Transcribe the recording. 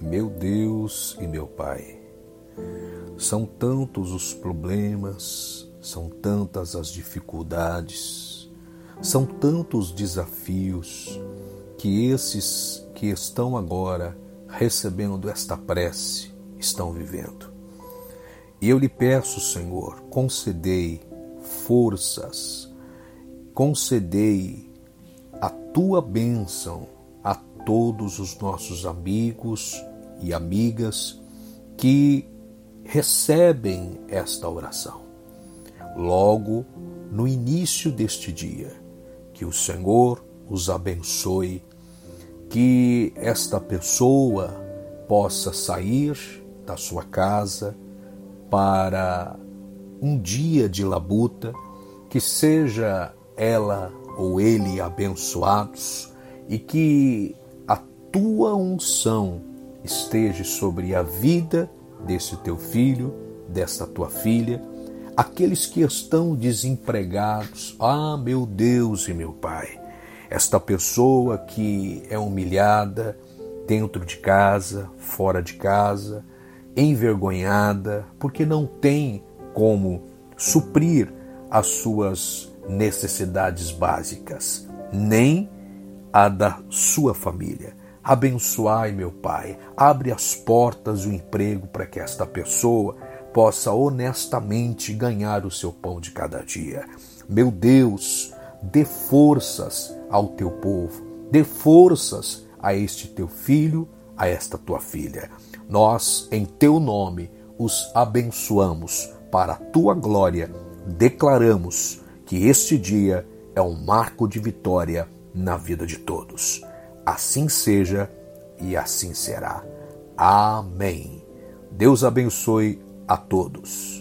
Meu Deus e meu Pai, são tantos os problemas, são tantas as dificuldades, são tantos desafios que esses que estão agora recebendo esta prece estão vivendo. E eu lhe peço, Senhor, concedei forças, concedei a tua bênção a todos os nossos amigos e amigas que recebem esta oração. Logo no início deste dia, que o Senhor os abençoe, que esta pessoa possa sair da sua casa para um dia de labuta, que seja ela ou ele abençoados e que a tua unção esteja sobre a vida desse teu filho, desta tua filha, aqueles que estão desempregados. Ah, meu Deus e meu Pai, esta pessoa que é humilhada dentro de casa, fora de casa, envergonhada, porque não tem como suprir as suas necessidades básicas, nem a da sua família. Abençoai, meu Pai, abre as portas do emprego para que esta pessoa possa honestamente ganhar o seu pão de cada dia. Meu Deus, dê forças ao teu povo, dê forças a este teu filho, a esta tua filha. Nós, em teu nome, os abençoamos para a tua glória. Declaramos que este dia é um marco de vitória na vida de todos. Assim seja e assim será. Amém. Deus abençoe a todos.